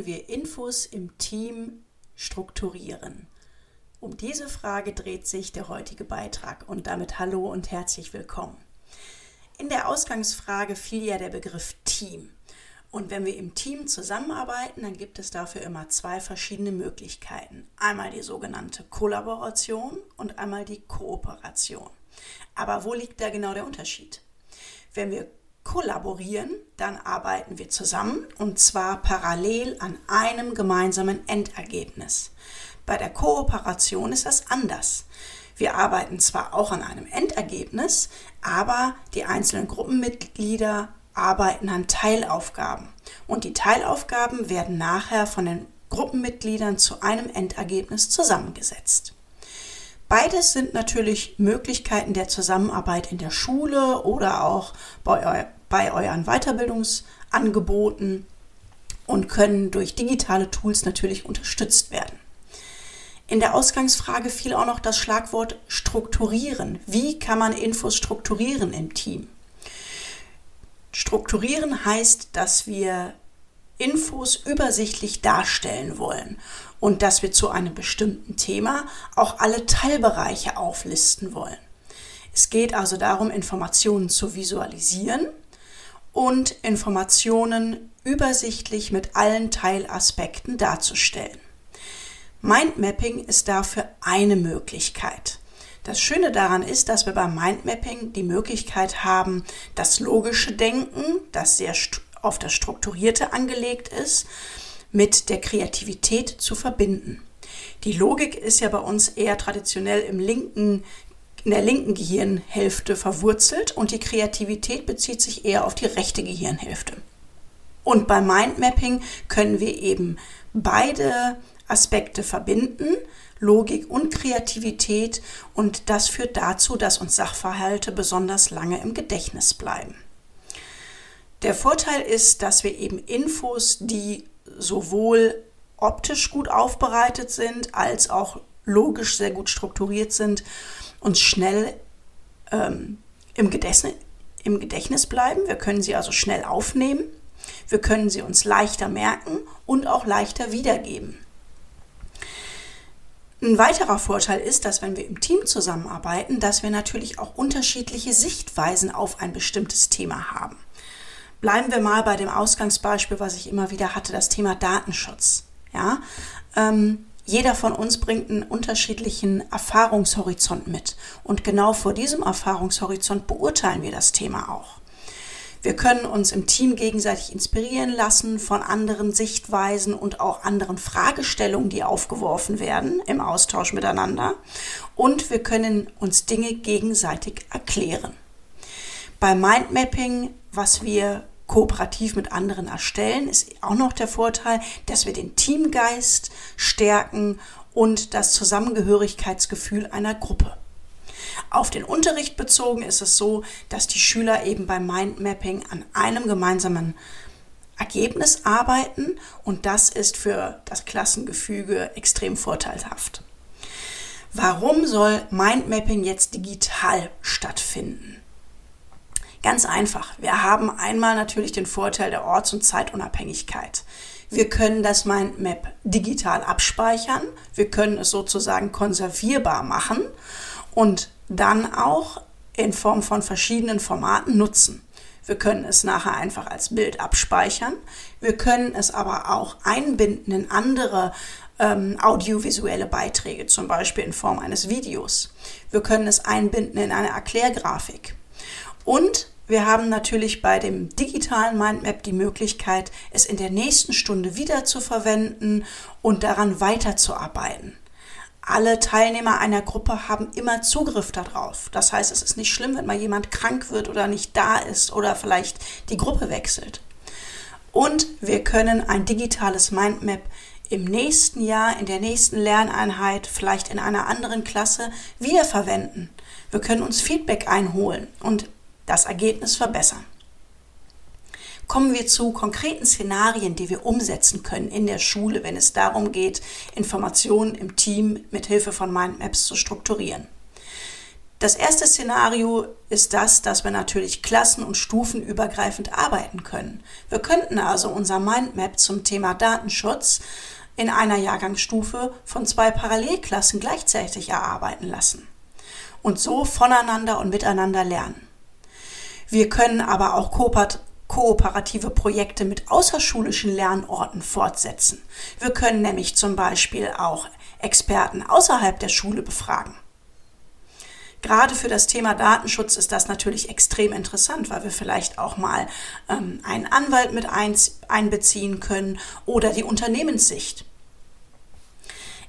können wir Infos im Team strukturieren? Um diese Frage dreht sich der heutige Beitrag und damit hallo und herzlich willkommen. In der Ausgangsfrage fiel ja der Begriff Team. Und wenn wir im Team zusammenarbeiten, dann gibt es dafür immer zwei verschiedene Möglichkeiten. Einmal die sogenannte Kollaboration und einmal die Kooperation. Aber wo liegt da genau der Unterschied? Wenn wir kollaborieren, dann arbeiten wir zusammen und zwar parallel an einem gemeinsamen Endergebnis. Bei der Kooperation ist das anders. Wir arbeiten zwar auch an einem Endergebnis, aber die einzelnen Gruppenmitglieder arbeiten an Teilaufgaben. Und die Teilaufgaben werden nachher von den Gruppenmitgliedern zu einem Endergebnis zusammengesetzt. Beides sind natürlich Möglichkeiten der Zusammenarbeit in der Schule oder auch bei, eu bei euren Weiterbildungsangeboten und können durch digitale Tools natürlich unterstützt werden. In der Ausgangsfrage fiel auch noch das Schlagwort strukturieren. Wie kann man Infos strukturieren im Team? Strukturieren heißt, dass wir Infos übersichtlich darstellen wollen und dass wir zu einem bestimmten Thema auch alle Teilbereiche auflisten wollen. Es geht also darum, Informationen zu visualisieren und Informationen übersichtlich mit allen Teilaspekten darzustellen. Mindmapping ist dafür eine Möglichkeit. Das Schöne daran ist, dass wir beim Mindmapping die Möglichkeit haben, das logische Denken, das sehr auf das Strukturierte angelegt ist, mit der Kreativität zu verbinden. Die Logik ist ja bei uns eher traditionell im linken, in der linken Gehirnhälfte verwurzelt und die Kreativität bezieht sich eher auf die rechte Gehirnhälfte. Und beim Mindmapping können wir eben beide Aspekte verbinden, Logik und Kreativität und das führt dazu, dass uns Sachverhalte besonders lange im Gedächtnis bleiben. Der Vorteil ist, dass wir eben Infos, die sowohl optisch gut aufbereitet sind, als auch logisch sehr gut strukturiert sind, uns schnell ähm, im, Gedächtnis, im Gedächtnis bleiben. Wir können sie also schnell aufnehmen. Wir können sie uns leichter merken und auch leichter wiedergeben. Ein weiterer Vorteil ist, dass wenn wir im Team zusammenarbeiten, dass wir natürlich auch unterschiedliche Sichtweisen auf ein bestimmtes Thema haben. Bleiben wir mal bei dem Ausgangsbeispiel, was ich immer wieder hatte, das Thema Datenschutz. Ja, ähm, jeder von uns bringt einen unterschiedlichen Erfahrungshorizont mit. Und genau vor diesem Erfahrungshorizont beurteilen wir das Thema auch. Wir können uns im Team gegenseitig inspirieren lassen von anderen Sichtweisen und auch anderen Fragestellungen, die aufgeworfen werden im Austausch miteinander. Und wir können uns Dinge gegenseitig erklären. Beim Mindmapping, was wir kooperativ mit anderen erstellen, ist auch noch der Vorteil, dass wir den Teamgeist stärken und das Zusammengehörigkeitsgefühl einer Gruppe. Auf den Unterricht bezogen ist es so, dass die Schüler eben beim Mindmapping an einem gemeinsamen Ergebnis arbeiten und das ist für das Klassengefüge extrem vorteilhaft. Warum soll Mindmapping jetzt digital stattfinden? Ganz einfach. Wir haben einmal natürlich den Vorteil der Orts- und Zeitunabhängigkeit. Wir können das Mindmap digital abspeichern. Wir können es sozusagen konservierbar machen und dann auch in Form von verschiedenen Formaten nutzen. Wir können es nachher einfach als Bild abspeichern. Wir können es aber auch einbinden in andere ähm, audiovisuelle Beiträge, zum Beispiel in Form eines Videos. Wir können es einbinden in eine Erklärgrafik. Und wir haben natürlich bei dem digitalen Mindmap die Möglichkeit, es in der nächsten Stunde wieder zu verwenden und daran weiterzuarbeiten alle Teilnehmer einer Gruppe haben immer Zugriff darauf. Das heißt, es ist nicht schlimm, wenn mal jemand krank wird oder nicht da ist oder vielleicht die Gruppe wechselt. Und wir können ein digitales Mindmap im nächsten Jahr, in der nächsten Lerneinheit, vielleicht in einer anderen Klasse wiederverwenden. Wir können uns Feedback einholen und das Ergebnis verbessern kommen wir zu konkreten Szenarien, die wir umsetzen können in der Schule, wenn es darum geht, Informationen im Team mit Hilfe von Mindmaps zu strukturieren. Das erste Szenario ist das, dass wir natürlich klassen- und stufenübergreifend arbeiten können. Wir könnten also unser Mindmap zum Thema Datenschutz in einer Jahrgangsstufe von zwei Parallelklassen gleichzeitig erarbeiten lassen und so voneinander und miteinander lernen. Wir können aber auch kooperative Projekte mit außerschulischen Lernorten fortsetzen. Wir können nämlich zum Beispiel auch Experten außerhalb der Schule befragen. Gerade für das Thema Datenschutz ist das natürlich extrem interessant, weil wir vielleicht auch mal ähm, einen Anwalt mit einbeziehen können oder die Unternehmenssicht.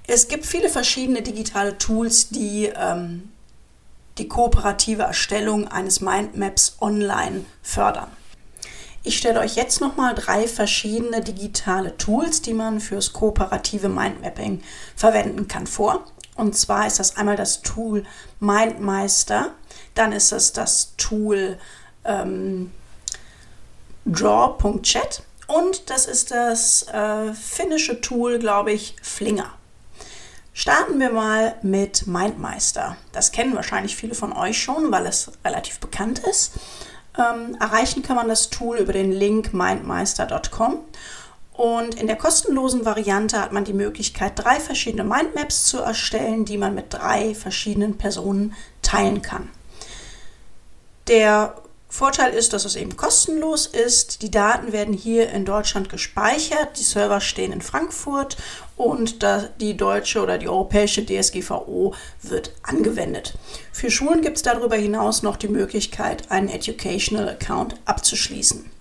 Es gibt viele verschiedene digitale Tools, die ähm, die kooperative Erstellung eines Mindmaps online fördern. Ich stelle euch jetzt nochmal drei verschiedene digitale Tools, die man fürs kooperative Mindmapping verwenden kann, vor. Und zwar ist das einmal das Tool MindMeister, dann ist es das Tool ähm, Draw.chat und das ist das äh, finnische Tool, glaube ich, Flinger. Starten wir mal mit MindMeister. Das kennen wahrscheinlich viele von euch schon, weil es relativ bekannt ist. Ähm, erreichen kann man das Tool über den Link mindmeister.com und in der kostenlosen Variante hat man die Möglichkeit, drei verschiedene Mindmaps zu erstellen, die man mit drei verschiedenen Personen teilen kann. Der Vorteil ist, dass es eben kostenlos ist. Die Daten werden hier in Deutschland gespeichert. Die Server stehen in Frankfurt und die deutsche oder die europäische DSGVO wird angewendet. Für Schulen gibt es darüber hinaus noch die Möglichkeit, einen Educational Account abzuschließen.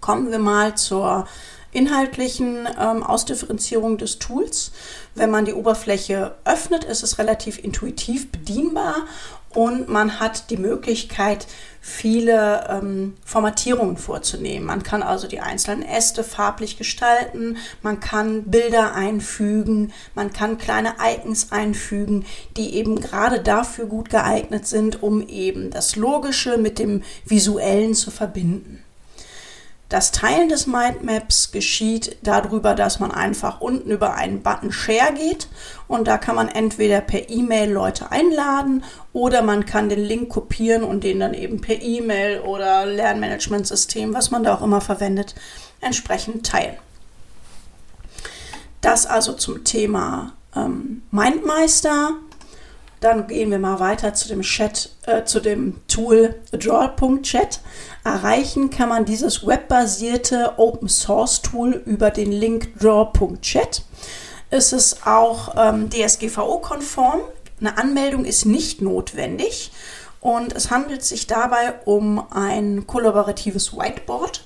Kommen wir mal zur inhaltlichen ähm, Ausdifferenzierung des Tools. Wenn man die Oberfläche öffnet, ist es relativ intuitiv bedienbar und man hat die Möglichkeit, viele ähm, Formatierungen vorzunehmen. Man kann also die einzelnen Äste farblich gestalten, man kann Bilder einfügen, man kann kleine Icons einfügen, die eben gerade dafür gut geeignet sind, um eben das Logische mit dem Visuellen zu verbinden. Das Teilen des Mindmaps geschieht darüber, dass man einfach unten über einen Button Share geht und da kann man entweder per E-Mail Leute einladen oder man kann den Link kopieren und den dann eben per E-Mail oder Lernmanagementsystem, was man da auch immer verwendet, entsprechend teilen. Das also zum Thema ähm, Mindmeister. Dann gehen wir mal weiter zu dem Chat, äh, zu dem Tool Draw.chat. Erreichen kann man dieses webbasierte Open Source Tool über den Link draw.chat. Es ist auch ähm, DSGVO-konform. Eine Anmeldung ist nicht notwendig und es handelt sich dabei um ein kollaboratives Whiteboard.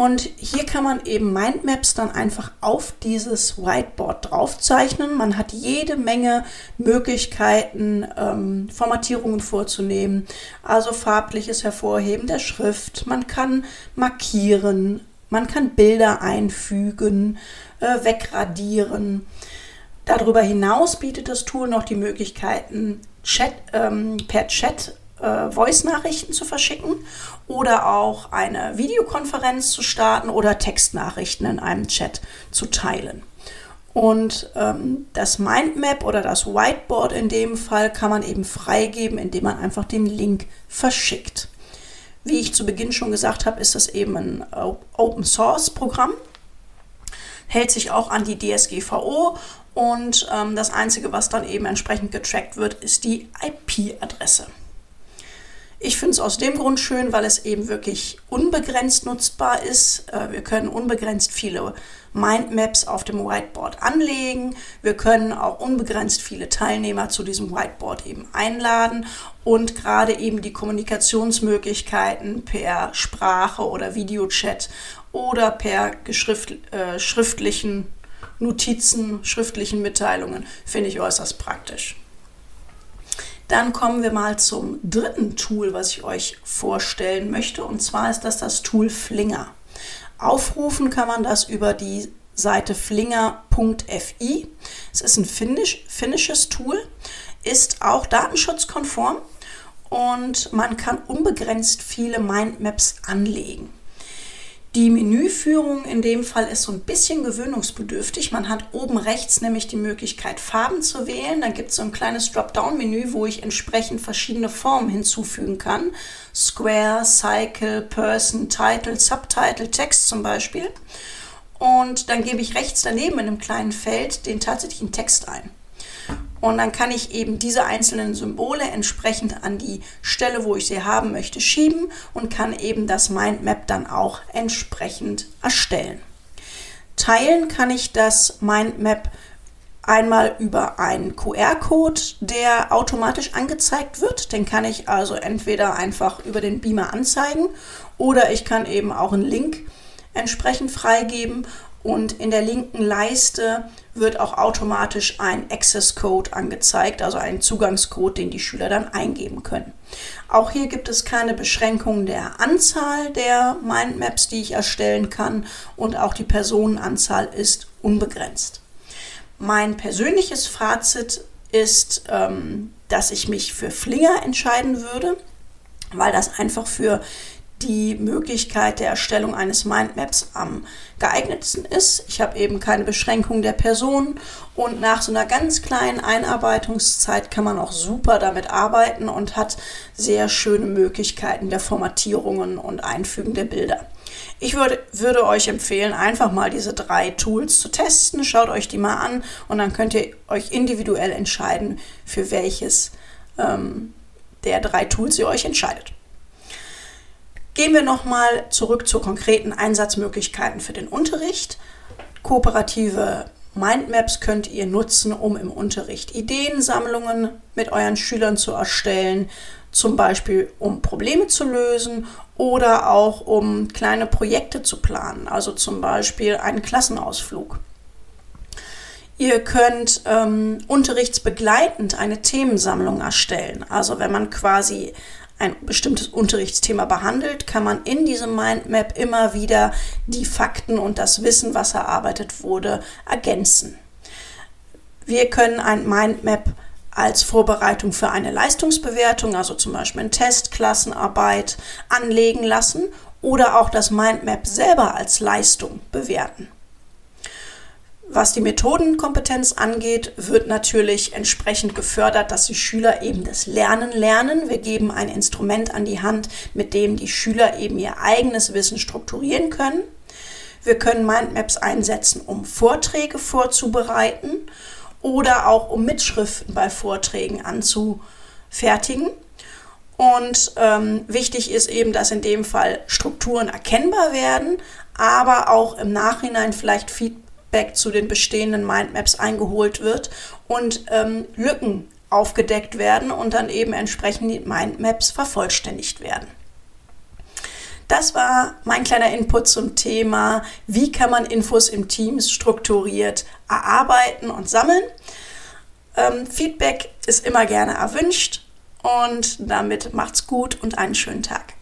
Und hier kann man eben Mindmaps dann einfach auf dieses Whiteboard draufzeichnen. Man hat jede Menge Möglichkeiten, ähm, Formatierungen vorzunehmen, also farbliches Hervorheben der Schrift. Man kann markieren, man kann Bilder einfügen, äh, wegradieren. Darüber hinaus bietet das Tool noch die Möglichkeiten, Chat, ähm, per Chat äh, Voice-Nachrichten zu verschicken oder auch eine Videokonferenz zu starten oder Textnachrichten in einem Chat zu teilen. Und ähm, das Mindmap oder das Whiteboard in dem Fall kann man eben freigeben, indem man einfach den Link verschickt. Wie ich zu Beginn schon gesagt habe, ist das eben ein Open Source Programm, hält sich auch an die DSGVO und ähm, das Einzige, was dann eben entsprechend getrackt wird, ist die IP-Adresse. Ich finde es aus dem Grund schön, weil es eben wirklich unbegrenzt nutzbar ist. Äh, wir können unbegrenzt viele Mindmaps auf dem Whiteboard anlegen. Wir können auch unbegrenzt viele Teilnehmer zu diesem Whiteboard eben einladen und gerade eben die Kommunikationsmöglichkeiten per Sprache oder Videochat oder per geschrift, äh, schriftlichen Notizen, schriftlichen Mitteilungen finde ich äußerst praktisch. Dann kommen wir mal zum dritten Tool, was ich euch vorstellen möchte. Und zwar ist das das Tool Flinger. Aufrufen kann man das über die Seite flinger.fi. Es ist ein finnisch, finnisches Tool, ist auch datenschutzkonform und man kann unbegrenzt viele Mindmaps anlegen. Die Menüführung in dem Fall ist so ein bisschen gewöhnungsbedürftig. Man hat oben rechts nämlich die Möglichkeit, Farben zu wählen. Dann gibt es so ein kleines Dropdown-Menü, wo ich entsprechend verschiedene Formen hinzufügen kann. Square, Cycle, Person, Title, Subtitle, Text zum Beispiel. Und dann gebe ich rechts daneben in einem kleinen Feld den tatsächlichen Text ein. Und dann kann ich eben diese einzelnen Symbole entsprechend an die Stelle, wo ich sie haben möchte, schieben und kann eben das Mindmap dann auch entsprechend erstellen. Teilen kann ich das Mindmap einmal über einen QR-Code, der automatisch angezeigt wird. Den kann ich also entweder einfach über den Beamer anzeigen oder ich kann eben auch einen Link entsprechend freigeben und in der linken Leiste wird auch automatisch ein Access Code angezeigt, also ein Zugangscode, den die Schüler dann eingeben können. Auch hier gibt es keine Beschränkung der Anzahl der Mindmaps, die ich erstellen kann und auch die Personenanzahl ist unbegrenzt. Mein persönliches Fazit ist, ähm, dass ich mich für Flinger entscheiden würde, weil das einfach für die Möglichkeit der Erstellung eines Mindmaps am geeignetsten ist. Ich habe eben keine Beschränkung der Person und nach so einer ganz kleinen Einarbeitungszeit kann man auch super damit arbeiten und hat sehr schöne Möglichkeiten der Formatierungen und Einfügen der Bilder. Ich würde, würde euch empfehlen, einfach mal diese drei Tools zu testen. Schaut euch die mal an und dann könnt ihr euch individuell entscheiden, für welches ähm, der drei Tools ihr euch entscheidet. Gehen wir nochmal zurück zu konkreten Einsatzmöglichkeiten für den Unterricht. Kooperative Mindmaps könnt ihr nutzen, um im Unterricht Ideensammlungen mit euren Schülern zu erstellen, zum Beispiel um Probleme zu lösen oder auch um kleine Projekte zu planen, also zum Beispiel einen Klassenausflug. Ihr könnt ähm, unterrichtsbegleitend eine Themensammlung erstellen. Also wenn man quasi ein bestimmtes Unterrichtsthema behandelt, kann man in diesem Mindmap immer wieder die Fakten und das Wissen, was erarbeitet wurde, ergänzen. Wir können ein Mindmap als Vorbereitung für eine Leistungsbewertung, also zum Beispiel ein Test, Klassenarbeit, anlegen lassen oder auch das Mindmap selber als Leistung bewerten. Was die Methodenkompetenz angeht, wird natürlich entsprechend gefördert, dass die Schüler eben das Lernen lernen. Wir geben ein Instrument an die Hand, mit dem die Schüler eben ihr eigenes Wissen strukturieren können. Wir können Mindmaps einsetzen, um Vorträge vorzubereiten oder auch um Mitschriften bei Vorträgen anzufertigen. Und ähm, wichtig ist eben, dass in dem Fall Strukturen erkennbar werden, aber auch im Nachhinein vielleicht Feedback Feedback zu den bestehenden Mindmaps eingeholt wird und ähm, Lücken aufgedeckt werden und dann eben entsprechend die Mindmaps vervollständigt werden. Das war mein kleiner Input zum Thema, wie kann man Infos im Teams strukturiert erarbeiten und sammeln. Ähm, Feedback ist immer gerne erwünscht und damit macht's gut und einen schönen Tag.